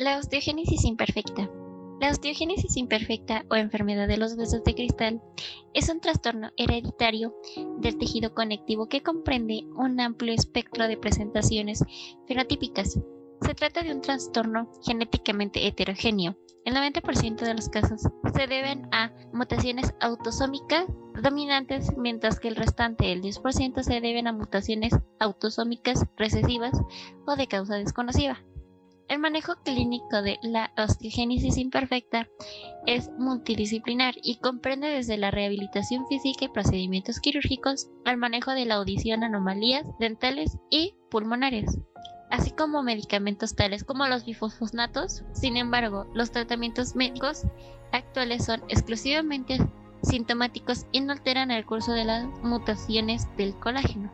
La osteogénesis imperfecta. La osteogénesis imperfecta o enfermedad de los huesos de cristal es un trastorno hereditario del tejido conectivo que comprende un amplio espectro de presentaciones fenotípicas. Se trata de un trastorno genéticamente heterogéneo. El 90% de los casos se deben a mutaciones autosómicas dominantes, mientras que el restante, el 10%, se deben a mutaciones autosómicas recesivas o de causa desconocida. El manejo clínico de la osteogénesis imperfecta es multidisciplinar y comprende desde la rehabilitación física y procedimientos quirúrgicos al manejo de la audición, anomalías dentales y pulmonares, así como medicamentos tales como los bifosfonatos. Sin embargo, los tratamientos médicos actuales son exclusivamente sintomáticos y no alteran el curso de las mutaciones del colágeno.